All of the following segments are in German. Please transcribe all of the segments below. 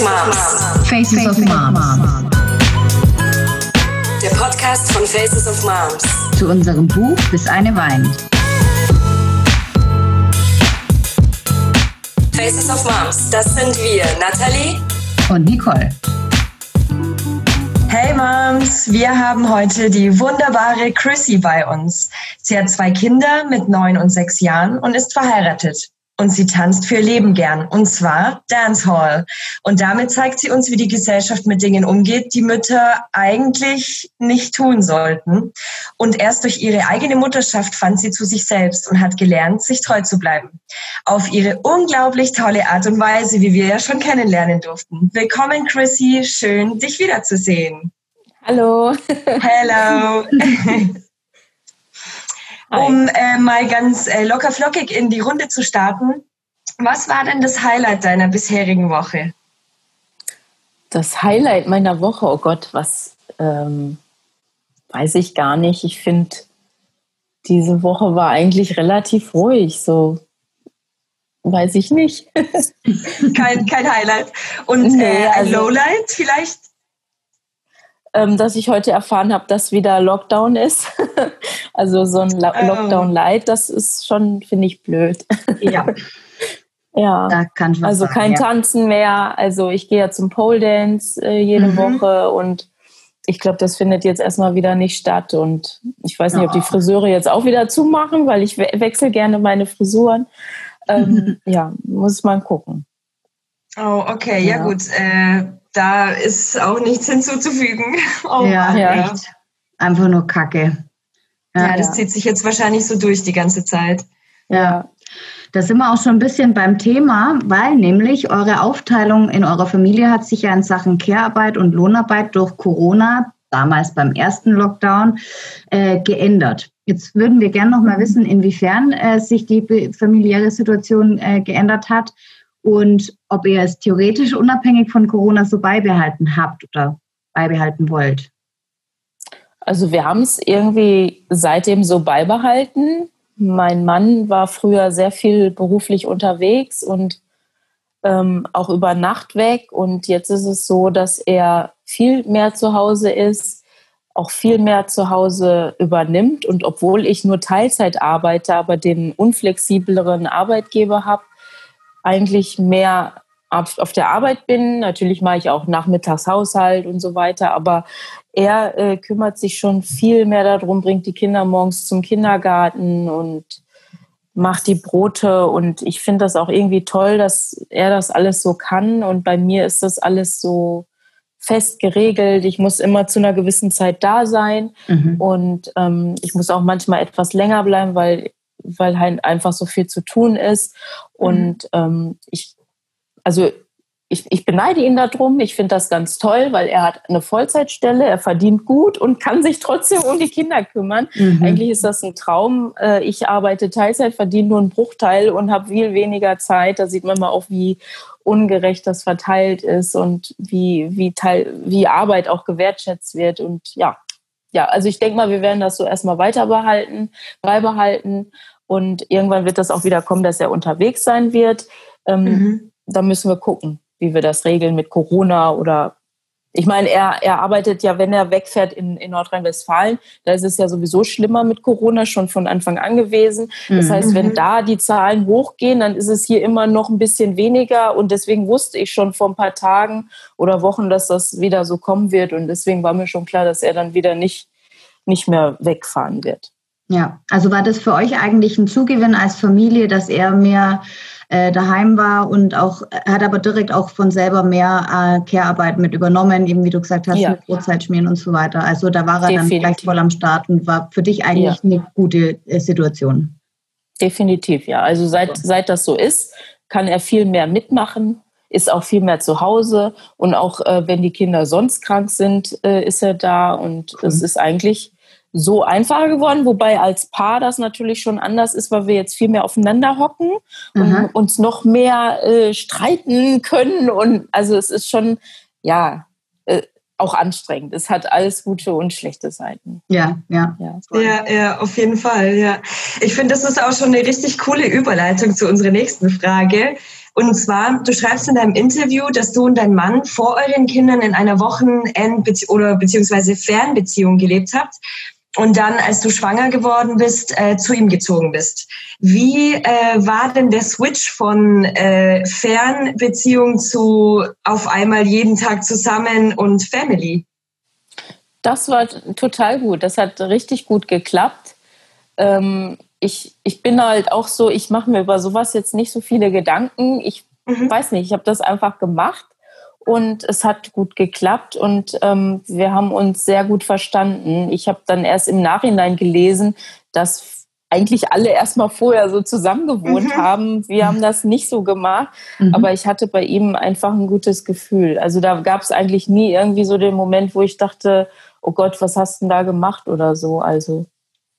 of Moms. Faces of Moms. Der Podcast von Faces of Moms. Zu unserem Buch Bis eine weint. Faces of Moms, das sind wir, Nathalie Und Nicole. Hey Moms, wir haben heute die wunderbare Chrissy bei uns. Sie hat zwei Kinder mit neun und sechs Jahren und ist verheiratet. Und sie tanzt für ihr Leben gern, und zwar Dancehall. Und damit zeigt sie uns, wie die Gesellschaft mit Dingen umgeht, die Mütter eigentlich nicht tun sollten. Und erst durch ihre eigene Mutterschaft fand sie zu sich selbst und hat gelernt, sich treu zu bleiben. Auf ihre unglaublich tolle Art und Weise, wie wir ja schon kennenlernen durften. Willkommen, Chrissy. Schön, dich wiederzusehen. Hallo. Hello. um äh, mal ganz äh, locker flockig in die Runde zu starten. Was war denn das Highlight deiner bisherigen Woche? Das Highlight meiner Woche, oh Gott, was ähm, weiß ich gar nicht. Ich finde, diese Woche war eigentlich relativ ruhig, so weiß ich nicht. kein, kein Highlight. Und Nee, äh, ein also- Lowlight vielleicht? Ähm, dass ich heute erfahren habe, dass wieder Lockdown ist. also so ein Lo Oh. Lockdown-Light, das ist schon, finde ich, blöd. Ja. ja. Also sagen, kein ja. Tanzen mehr. Also ich gehe ja zum Pole Dance äh, jede Mhm. Woche und ich glaube, das findet jetzt erstmal wieder nicht statt. Und ich weiß nicht, ob die Oh. Friseure jetzt auch wieder zumachen, weil ich we wechsle gerne meine Frisuren. Ähm, ja, muss man gucken. Oh, okay, ja, Ja. gut. Äh, da ist auch nichts hinzuzufügen. Oh, Ja, Mann, ja. echt. Einfach nur Kacke. Ja, das Ja. zieht sich jetzt wahrscheinlich so durch die ganze Zeit. Ja. Da sind wir auch schon ein bisschen beim Thema, weil nämlich eure Aufteilung in eurer Familie hat sich ja in Sachen Care-Arbeit und Lohnarbeit durch Corona, damals beim ersten Lockdown, äh, geändert. Jetzt würden wir gerne noch mal wissen, inwiefern äh, sich die familiäre Situation äh, geändert hat und ob ihr es theoretisch unabhängig von Corona so beibehalten habt oder beibehalten wollt. Also wir haben es irgendwie seitdem so beibehalten. Mein Mann war früher sehr viel beruflich unterwegs und ähm, auch über Nacht weg. Und jetzt ist es so, dass er viel mehr zu Hause ist, auch viel mehr zu Hause übernimmt. Und obwohl ich nur Teilzeit arbeite, aber den unflexibleren Arbeitgeber habe, eigentlich mehr auf, auf der Arbeit bin. Natürlich mache ich auch Nachmittagshaushalt und so weiter, aber er äh, kümmert sich schon viel mehr darum, bringt die Kinder morgens zum Kindergarten und macht die Brote. Und ich finde das auch irgendwie toll, dass er das alles so kann. Und bei mir ist das alles so fest geregelt. Ich muss immer zu einer gewissen Zeit da sein. Mhm. Und ähm, ich muss auch manchmal etwas länger bleiben, weil, weil halt einfach so viel zu tun ist. Und ähm, ich, also ich, ich beneide ihn darum. Ich finde das ganz toll, weil er hat eine Vollzeitstelle, er verdient gut und kann sich trotzdem um die Kinder kümmern. Mhm. Eigentlich ist das ein Traum. Äh, Ich arbeite Teilzeit, verdiene nur einen Bruchteil und habe viel weniger Zeit. Da sieht man mal auch, wie ungerecht das verteilt ist und wie, wie, Teil, wie Arbeit auch gewertschätzt wird. Und ja, ja, also ich denke mal, wir werden das so erstmal weiter behalten, beibehalten. Und irgendwann wird das auch wieder kommen, dass er unterwegs sein wird. Ähm, Mhm. Da müssen wir gucken, wie wir das regeln mit Corona oder ich meine, er, er arbeitet ja, wenn er wegfährt in, in Nordrhein-Westfalen, da ist es ja sowieso schlimmer mit Corona schon von Anfang an gewesen. Das Mhm. heißt, wenn Mhm. da die Zahlen hochgehen, dann ist es hier immer noch ein bisschen weniger. Und deswegen wusste ich schon vor ein paar Tagen oder Wochen, dass das wieder so kommen wird. Und deswegen war mir schon klar, dass er dann wieder nicht, nicht mehr wegfahren wird. Ja, also war das für euch eigentlich ein Zugewinn als Familie, dass er mehr äh, daheim war und auch hat aber direkt auch von selber mehr äh, Care-Arbeit mit übernommen, eben wie du gesagt hast, Ja. mit Brotzeit schmieren und so weiter. Also da war er dann Definitiv. gleich voll am Start und war für dich eigentlich eine gute äh, Situation. Definitiv, ja. Also seit, seit das so ist, kann er viel mehr mitmachen, ist auch viel mehr zu Hause und auch äh, wenn die Kinder sonst krank sind, äh, ist er da und es ist eigentlich so einfacher geworden, wobei als Paar das natürlich schon anders ist, weil wir jetzt viel mehr aufeinander hocken und Aha. uns noch mehr äh, streiten können und also es ist schon, ja, äh, auch anstrengend. Es hat alles gute und schlechte Seiten. Ja, ja. Ja. Ja, ja, auf jeden Fall, ja. Ich finde, das ist auch schon eine richtig coole Überleitung zu unserer nächsten Frage. Und zwar, du schreibst in deinem Interview, dass du und dein Mann vor euren Kindern in einer Wochenend- oder beziehungsweise Fernbeziehung gelebt habt und dann, als du schwanger geworden bist, äh, zu ihm gezogen bist. Wie äh, war denn der Switch von äh, Fernbeziehung zu auf einmal jeden Tag zusammen und Family? Das war total gut. Das hat richtig gut geklappt. Ähm, ich, ich bin halt auch so, ich mache mir über sowas jetzt nicht so viele Gedanken. Ich mhm. weiß nicht, ich habe das einfach gemacht und es hat gut geklappt und ähm, wir haben uns sehr gut verstanden. Ich habe dann erst im Nachhinein gelesen, dass eigentlich alle erstmal vorher so zusammen gewohnt mhm. haben. Wir haben das nicht so gemacht, mhm. aber ich hatte bei ihm einfach ein gutes Gefühl. Also da gab es eigentlich nie irgendwie so den Moment, wo ich dachte, oh Gott, was hast du denn da gemacht oder so. Also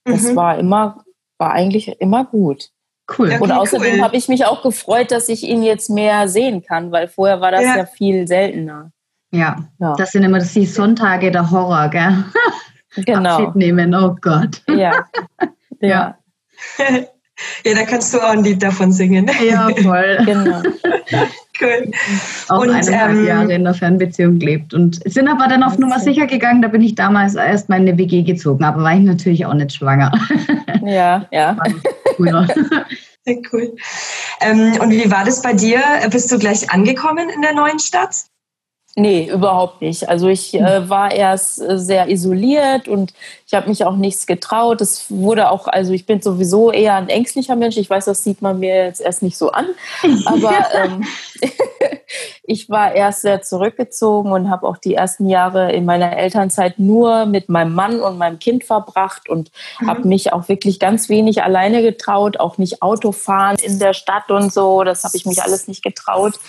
das mhm. war immer, war eigentlich immer gut. Cool. Okay, und außerdem cool. habe ich mich auch gefreut, dass ich ihn jetzt mehr sehen kann, weil vorher war das ja, ja viel seltener. Ja, ja, das sind immer die Sonntage der Horror, gell? Genau. Abschied nehmen, oh Gott. Ja. ja. Ja, da kannst du auch ein Lied davon singen. Ja, voll. genau. Cool. Auch und, eineinhalb ähm, Jahre in der Fernbeziehung gelebt und sind aber dann auf Nummer sicher gegangen. Da bin ich damals erst mal in eine WG gezogen, aber war ich natürlich auch nicht schwanger. Ja, ja. Cool. cool. Ähm, und wie war das bei dir? Bist du gleich angekommen in der neuen Stadt? Nee, überhaupt nicht. Also ich äh, war erst äh, sehr isoliert und ich habe mich auch nichts getraut. Es wurde auch, also ich bin sowieso eher ein ängstlicher Mensch. Ich weiß, das sieht man mir jetzt erst nicht so an. Aber ähm, ich war erst sehr zurückgezogen und habe auch die ersten Jahre in meiner Elternzeit nur mit meinem Mann und meinem Kind verbracht und mhm. habe mich auch wirklich ganz wenig alleine getraut, auch nicht Autofahren in der Stadt und so. Das habe ich mich alles nicht getraut.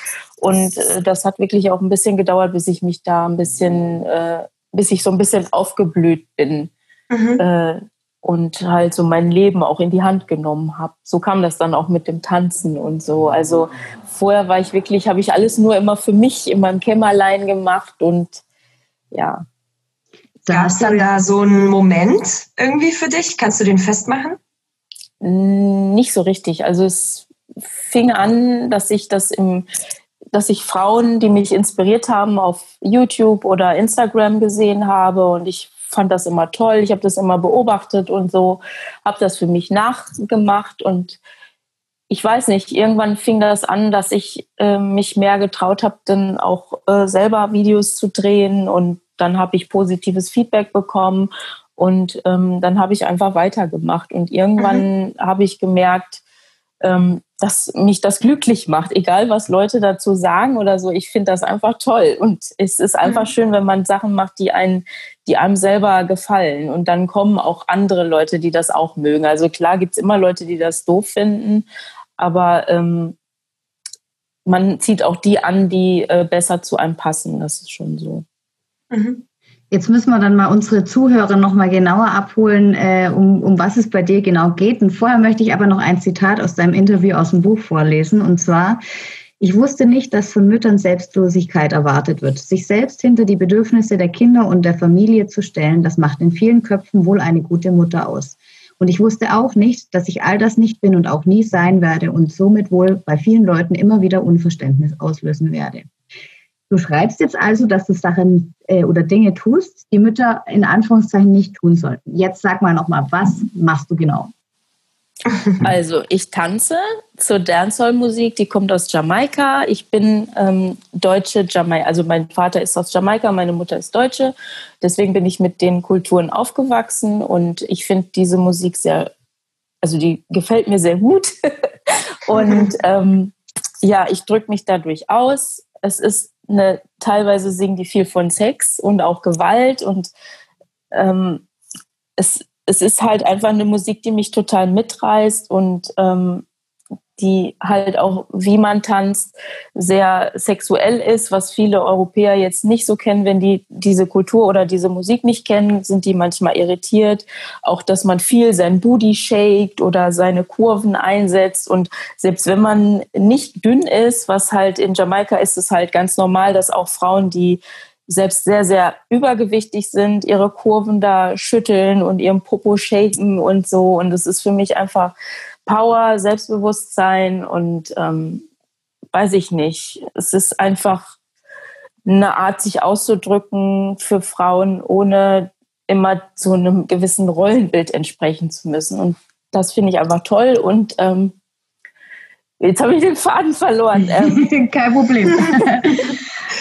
Und äh, das hat wirklich auch ein bisschen gedauert, bis ich mich da ein bisschen, äh, bis ich so ein bisschen aufgeblüht bin. Mhm. Äh, und halt so mein Leben auch in die Hand genommen habe. So kam das dann auch mit dem Tanzen und so. Also vorher war ich wirklich, habe ich alles nur immer für mich in meinem Kämmerlein gemacht und ja. Gab es dann da so einen Moment irgendwie für dich? Kannst du den festmachen? Nicht so richtig. Also es fing an, dass ich das im, dass ich Frauen, die mich inspiriert haben, auf YouTube oder Instagram gesehen habe. Und ich fand das immer toll, ich habe das immer beobachtet und so, habe das für mich nachgemacht. Und ich weiß nicht, irgendwann fing das an, dass ich äh, mich mehr getraut habe, dann auch äh, selber Videos zu drehen. Und dann habe ich positives Feedback bekommen. Und ähm, dann habe ich einfach weitergemacht. Und irgendwann mhm. habe ich gemerkt, ähm, dass mich das glücklich macht, egal was Leute dazu sagen oder so. Ich finde das einfach toll und es ist einfach mhm. schön, wenn man Sachen macht, die einen, die einem selber gefallen und dann kommen auch andere Leute, die das auch mögen. Also klar gibt es immer Leute, die das doof finden, aber ähm, man zieht auch die an, die äh, besser zu einem passen. Das ist schon so. Mhm. Jetzt müssen wir dann mal unsere Zuhörer noch mal genauer abholen, äh, um, um was es bei dir genau geht. Und vorher möchte ich aber noch ein Zitat aus deinem Interview aus dem Buch vorlesen. Und zwar, ich wusste nicht, dass von Müttern Selbstlosigkeit erwartet wird. Sich selbst hinter die Bedürfnisse der Kinder und der Familie zu stellen, das macht in vielen Köpfen wohl eine gute Mutter aus. Und ich wusste auch nicht, dass ich all das nicht bin und auch nie sein werde und somit wohl bei vielen Leuten immer wieder Unverständnis auslösen werde. Du schreibst jetzt also, dass du Sachen äh, oder Dinge tust, die Mütter in Anführungszeichen nicht tun sollten. Jetzt sag mal nochmal, was machst du genau? Also ich tanze zur Dancehall-Musik, die kommt aus Jamaika. Ich bin ähm, deutsche Jamaika, also mein Vater ist aus Jamaika, meine Mutter ist Deutsche. Deswegen bin ich mit den Kulturen aufgewachsen und ich finde diese Musik sehr, also die gefällt mir sehr gut. und ähm, ja, ich drücke mich dadurch aus. Es ist eine, teilweise singen die viel von Sex und auch Gewalt und ähm, es, es ist halt einfach eine Musik, die mich total mitreißt und ähm, die halt auch, wie man tanzt, sehr sexuell ist, was viele Europäer jetzt nicht so kennen, wenn die diese Kultur oder diese Musik nicht kennen, sind die manchmal irritiert. Auch, dass man viel sein Booty shakt oder seine Kurven einsetzt und selbst wenn man nicht dünn ist, was halt in Jamaika ist es halt ganz normal, dass auch Frauen, die selbst sehr, sehr übergewichtig sind, ihre Kurven da schütteln und ihren Popo shaken und so. Und das ist für mich einfach Power, Selbstbewusstsein und ähm, weiß ich nicht. Es ist einfach eine Art, sich auszudrücken für Frauen, ohne immer so einem gewissen Rollenbild entsprechen zu müssen. Und das finde ich einfach toll. Und ähm, jetzt habe ich den Faden verloren. Ähm, Kein Problem.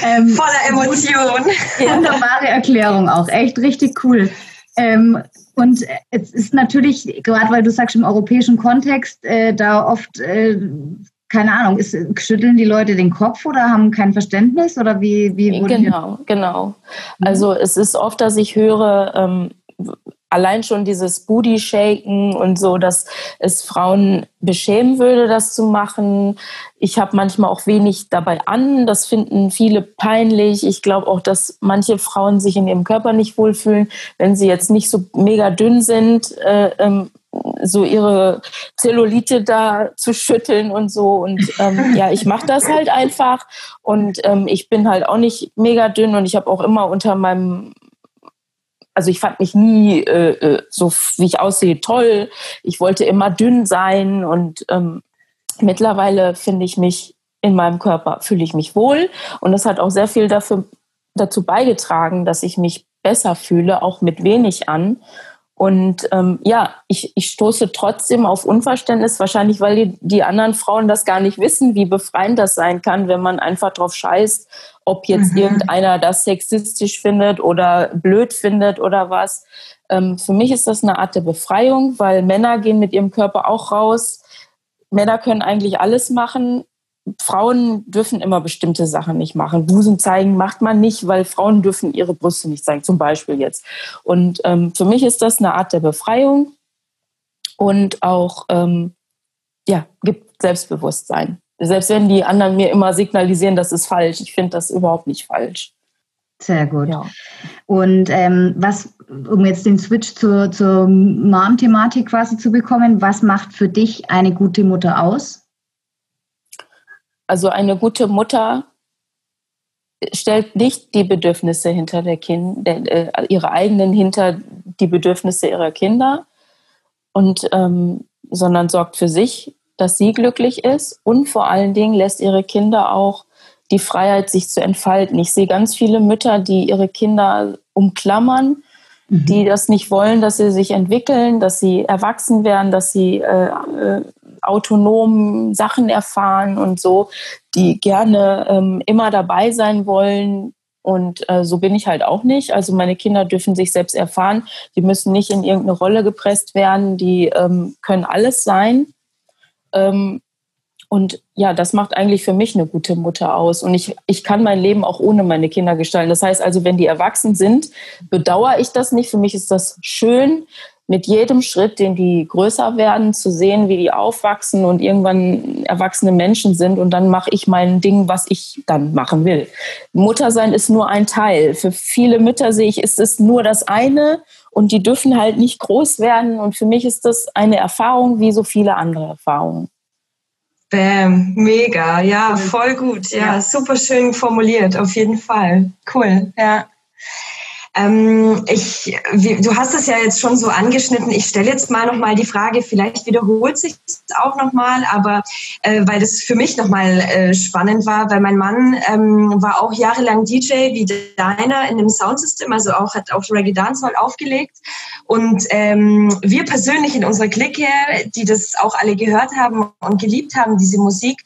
ähm, Voller Emotion. Wunderbare Erklärung auch. Echt richtig cool. Ähm, und es ist natürlich, gerade weil du sagst, im europäischen Kontext, äh, da oft äh, keine Ahnung, ist, schütteln die Leute den Kopf oder haben kein Verständnis oder wie? wie genau, genau. Mhm. Also es ist oft, dass ich höre, ähm, allein schon dieses Booty Shaken und so, dass es Frauen beschämen würde, das zu machen. Ich habe manchmal auch wenig dabei an. Das finden viele peinlich. Ich glaube auch, dass manche Frauen sich in ihrem Körper nicht wohlfühlen, wenn sie jetzt nicht so mega dünn sind. Äh, ähm, so ihre Zellulite da zu schütteln und so. Und ähm, ja, ich mache das halt einfach. Und ähm, ich bin halt auch nicht mega dünn und ich habe auch immer unter meinem, also ich fand mich nie äh, äh, so, wie ich aussehe, toll. Ich wollte immer dünn sein und ähm, mittlerweile finde ich mich in meinem Körper, fühle ich mich wohl. Und das hat auch sehr viel dafür, dazu beigetragen, dass ich mich besser fühle, auch mit wenig an. Und ähm, ja, ich, ich stoße trotzdem auf Unverständnis, wahrscheinlich weil die, die anderen Frauen das gar nicht wissen, wie befreiend das sein kann, wenn man einfach drauf scheißt, ob jetzt mhm. irgendeiner das sexistisch findet oder blöd findet oder was. Ähm, für mich ist das eine Art der Befreiung, weil Männer gehen mit ihrem Körper auch raus. Männer können eigentlich alles machen. Frauen dürfen immer bestimmte Sachen nicht machen. Busen zeigen macht man nicht, weil Frauen dürfen ihre Brüste nicht zeigen, zum Beispiel jetzt. Und ähm, für mich ist das eine Art der Befreiung und auch, ähm, ja, gibt Selbstbewusstsein. Selbst wenn die anderen mir immer signalisieren, das ist falsch. Ich finde das überhaupt nicht falsch. Sehr gut. Ja. Und ähm, was, um jetzt den Switch zur, zur Mom-Thematik quasi zu bekommen, was macht für dich eine gute Mutter aus? Also eine gute Mutter stellt nicht die Bedürfnisse hinter der Kind, äh, ihre eigenen hinter die Bedürfnisse ihrer Kinder und ähm, sondern sorgt für sich, dass sie glücklich ist und vor allen Dingen lässt ihre Kinder auch die Freiheit, sich zu entfalten. Ich sehe ganz viele Mütter, die ihre Kinder umklammern, mhm. die das nicht wollen, dass sie sich entwickeln, dass sie erwachsen werden, dass sie äh, äh autonom Sachen erfahren und so, die gerne ähm, immer dabei sein wollen. Und äh, so bin ich halt auch nicht. Also meine Kinder dürfen sich selbst erfahren. Die müssen nicht in irgendeine Rolle gepresst werden. Die ähm, können alles sein. Ähm, und ja, das macht eigentlich für mich eine gute Mutter aus. Und ich, ich kann mein Leben auch ohne meine Kinder gestalten. Das heißt also, wenn die erwachsen sind, bedauere ich das nicht. Für mich ist das schön, mit jedem Schritt, den die größer werden, zu sehen, wie die aufwachsen und irgendwann erwachsene Menschen sind. Und dann mache ich mein Ding, was ich dann machen will. Muttersein ist nur ein Teil. Für viele Mütter sehe ich, ist es nur das eine und die dürfen halt nicht groß werden. Und für mich ist das eine Erfahrung wie so viele andere Erfahrungen. Bam, mega, ja, voll gut, ja, super schön formuliert, auf jeden Fall. Cool, ja. Ähm, ich, wie, du hast es ja jetzt schon so angeschnitten. Ich stelle jetzt mal noch mal die Frage. Vielleicht wiederholt sich auch noch mal, aber äh, weil das für mich noch mal äh, spannend war, weil mein Mann ähm, war auch jahrelang DJ wie deiner in dem Soundsystem, also auch hat auch Reggae Dancehall aufgelegt. Und ähm, wir persönlich in unserer Clique, die das auch alle gehört haben und geliebt haben, diese Musik,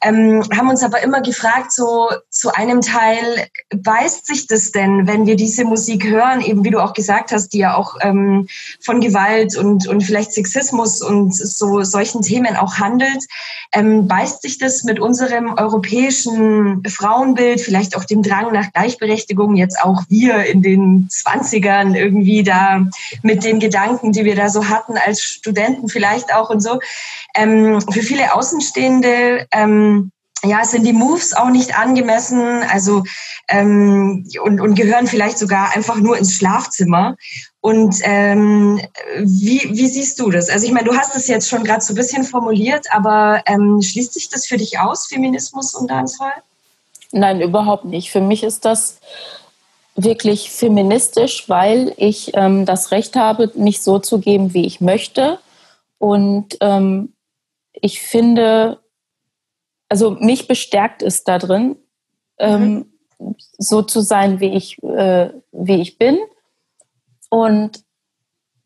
ähm, haben uns aber immer gefragt, so zu einem Teil, beißt sich das denn, wenn wir diese Musik Musik hören, eben wie du auch gesagt hast, die ja auch ähm, von Gewalt und, und vielleicht Sexismus und so solchen Themen auch handelt, ähm, beißt sich das mit unserem europäischen Frauenbild, vielleicht auch dem Drang nach Gleichberechtigung, jetzt auch wir in den 20ern irgendwie da mit den Gedanken, die wir da so hatten als Studenten vielleicht auch und so. Ähm, für viele Außenstehende ähm, ja, sind die Moves auch nicht angemessen, also ähm, und, und gehören vielleicht sogar einfach nur ins Schlafzimmer. Und ähm, wie, wie siehst du das? Also ich meine, du hast es jetzt schon gerade so ein bisschen formuliert, aber ähm, schließt sich das für dich aus, Feminismus und Dancehall? Nein, überhaupt nicht. Für mich ist das wirklich feministisch, weil ich ähm, das Recht habe, mich so zu geben, wie ich möchte. Und ähm, ich finde, also mich bestärkt es da drin, ähm, mhm. so zu sein, wie ich, äh, wie ich bin. Und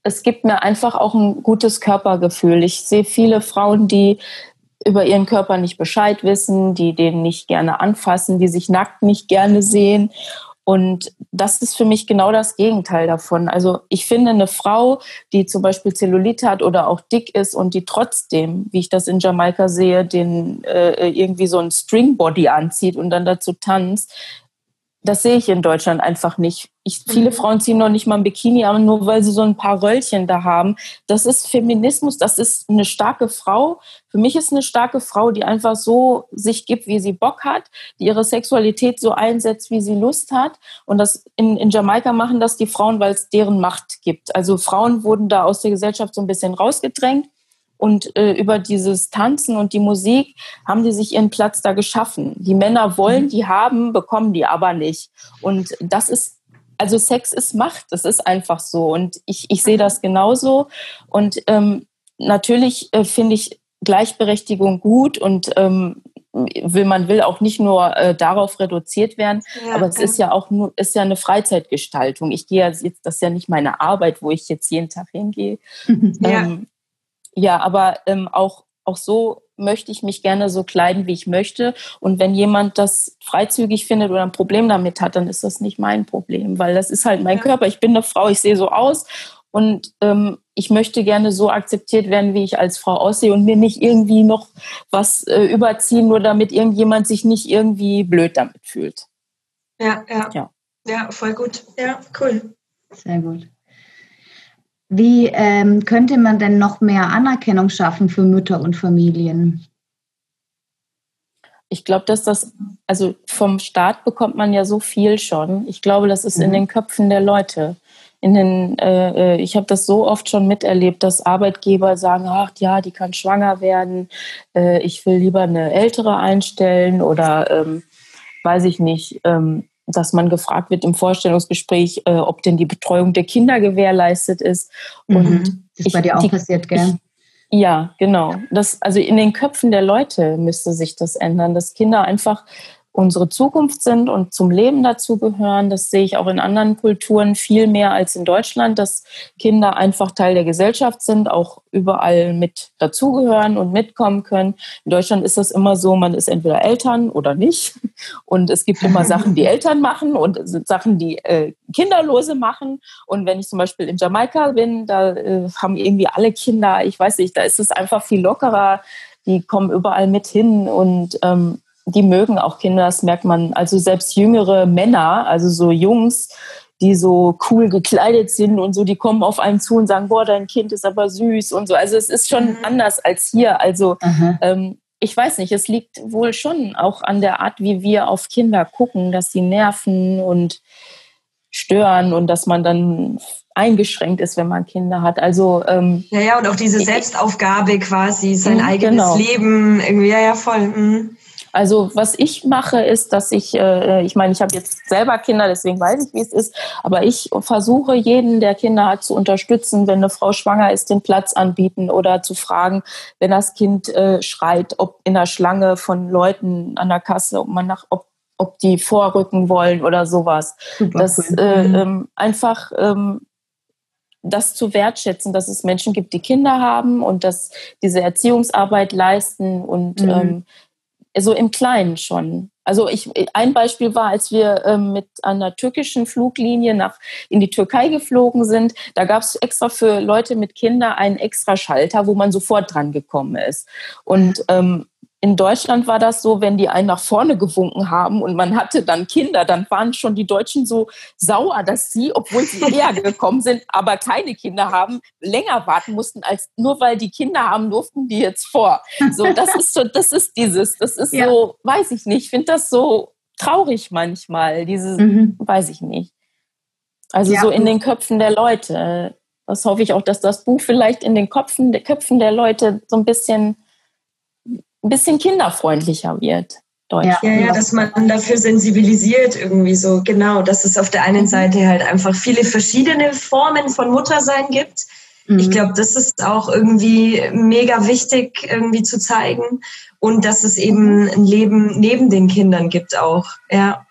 es gibt mir einfach auch ein gutes Körpergefühl. Ich sehe viele Frauen, die über ihren Körper nicht Bescheid wissen, die den nicht gerne anfassen, die sich nackt nicht gerne sehen. Und das ist für mich genau das Gegenteil davon. Also ich finde eine Frau, die zum Beispiel Zellulite hat oder auch dick ist und die trotzdem, wie ich das in Jamaika sehe, den äh, irgendwie so ein Stringbody anzieht und dann dazu tanzt, das sehe ich in Deutschland einfach nicht. Ich, viele mhm. Frauen ziehen noch nicht mal ein Bikini an, nur weil sie so ein paar Röllchen da haben. Das ist Feminismus, das ist eine starke Frau. Für mich ist eine starke Frau, die einfach so sich gibt, wie sie Bock hat, die ihre Sexualität so einsetzt, wie sie Lust hat. Und das in, in Jamaika machen das die Frauen, weil es deren Macht gibt. Also Frauen wurden da aus der Gesellschaft so ein bisschen rausgedrängt und äh, über dieses Tanzen und die Musik haben die sich ihren Platz da geschaffen. Die Männer wollen, die haben, bekommen die aber nicht. Und das ist, also Sex ist Macht, das ist einfach so. Und ich, ich sehe das genauso. Und ähm, natürlich äh, finde ich Gleichberechtigung gut und ähm, will man will auch nicht nur äh, darauf reduziert werden, ja, aber es ist ja auch nur ist ja eine Freizeitgestaltung. Ich gehe ja jetzt das ist ja nicht meine Arbeit, wo ich jetzt jeden Tag hingehe. Ja. Ähm, ja, aber ähm, auch, auch so möchte ich mich gerne so kleiden, wie ich möchte. Und wenn jemand das freizügig findet oder ein Problem damit hat, dann ist das nicht mein Problem, weil das ist halt mein Körper. Ich bin eine Frau, ich sehe so aus und ähm, ich möchte gerne so akzeptiert werden, wie ich als Frau aussehe und mir nicht irgendwie noch was äh, überziehen, nur damit irgendjemand sich nicht irgendwie blöd damit fühlt. Ja, ja. Ja, ja voll gut. Ja, cool. Sehr gut. Wie ähm, könnte man denn noch mehr Anerkennung schaffen für Mütter und Familien? Ich glaube, dass das, also vom Staat bekommt man ja so viel schon. Ich glaube, das ist mhm. in den Köpfen der Leute. In den, äh, äh, ich habe das so oft schon miterlebt, dass Arbeitgeber sagen, ach ja, die kann schwanger werden, äh, ich will lieber eine ältere einstellen oder ähm, weiß ich nicht. Ähm, dass man gefragt wird im Vorstellungsgespräch, äh, ob denn die Betreuung der Kinder gewährleistet ist. Mhm. Und das ist bei dir auch die, passiert, gell? Ich, ja, genau. Das, also in den Köpfen der Leute müsste sich das ändern, dass Kinder einfach unsere Zukunft sind und zum Leben dazugehören. Das sehe ich auch in anderen Kulturen viel mehr als in Deutschland, dass Kinder einfach Teil der Gesellschaft sind, auch überall mit dazugehören und mitkommen können. In Deutschland ist das immer so, man ist entweder Eltern oder nicht. Und es gibt immer Sachen, die Eltern machen und Sachen, die äh, Kinderlose machen. Und wenn ich zum Beispiel in Jamaika bin, da äh, haben irgendwie alle Kinder, ich weiß nicht, da ist es einfach viel lockerer. Die kommen überall mit hin und ähm, die mögen auch Kinder, das merkt man. Also selbst jüngere Männer, also so Jungs, die so cool gekleidet sind und so, die kommen auf einen zu und sagen, boah, dein Kind ist aber süß und so. Also es ist schon mhm. anders als hier. Also ähm, ich weiß nicht, es liegt wohl schon auch an der Art, wie wir auf Kinder gucken, dass sie nerven und stören und dass man dann eingeschränkt ist, wenn man Kinder hat. Also ähm, ja, ja, und auch diese Selbstaufgabe quasi, sein mhm, eigenes genau. Leben, irgendwie, ja, ja, voll. Mhm. Also was ich mache, ist, dass ich, äh, ich meine, ich habe jetzt selber Kinder, deswegen weiß ich, wie es ist, aber ich versuche jeden, der Kinder hat, zu unterstützen, wenn eine Frau schwanger ist, den Platz anbieten oder zu fragen, wenn das Kind äh, schreit, ob in der Schlange von Leuten an der Kasse, ob man nach, ob ob die vorrücken wollen oder sowas. Super das cool. äh, mhm. ähm, einfach ähm, das zu wertschätzen, dass es Menschen gibt, die Kinder haben und dass diese Erziehungsarbeit leisten und mhm. ähm, so im Kleinen schon. Also ich, ein Beispiel war, als wir ähm, mit einer türkischen Fluglinie nach in die Türkei geflogen sind, da gab es extra für Leute mit Kindern einen extra Schalter, wo man sofort dran gekommen ist. Und ähm, in Deutschland war das so, wenn die einen nach vorne gewunken haben und man hatte dann Kinder, dann waren schon die Deutschen so sauer, dass sie, obwohl sie eher gekommen sind, aber keine Kinder haben, länger warten mussten, als nur weil die Kinder haben, durften die jetzt vor. So, das ist so, das ist dieses, das ist ja. so, weiß ich nicht, ich finde das so traurig manchmal, dieses, mhm. weiß ich nicht. Also ja. so in den Köpfen der Leute. Das hoffe ich auch, dass das Buch vielleicht in den Köpfen, Köpfen der Leute so ein bisschen ein bisschen kinderfreundlicher wird. Ja, ja, dass man dafür sensibilisiert irgendwie so. Genau, dass es auf der einen Seite halt einfach viele verschiedene Formen von Muttersein gibt, Mhm. Ich glaube, das ist auch irgendwie mega wichtig, irgendwie zu zeigen. Und dass es eben ein Leben neben den Kindern gibt auch. Ja.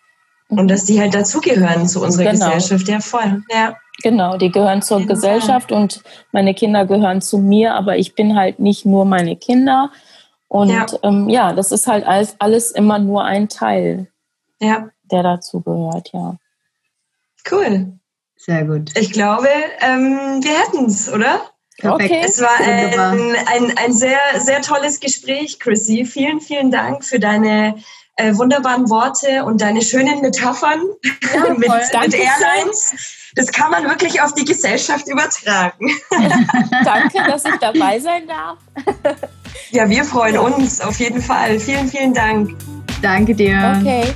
Und dass die halt dazugehören zu unserer genau. Gesellschaft. Ja, voll. Ja. Genau, die gehören zur ja, Gesellschaft und meine Kinder gehören zu mir, aber ich bin halt nicht nur meine Kinder. Und ja, ähm, ja das ist halt alles, alles immer nur ein Teil, ja. der dazu gehört, ja. Cool. Sehr gut. Ich glaube, ähm, wir hätten es, oder? Perfekt. Okay. Es war ein, ein, ein sehr, sehr tolles Gespräch, Chrissy. Vielen, vielen Dank für deine äh, wunderbaren Worte und deine schönen Metaphern ja, mit, mit Airlines. Das kann man wirklich auf die Gesellschaft übertragen. Danke, dass ich dabei sein darf. ja, wir freuen uns auf jeden Fall. Vielen, vielen Dank. Danke dir. Okay.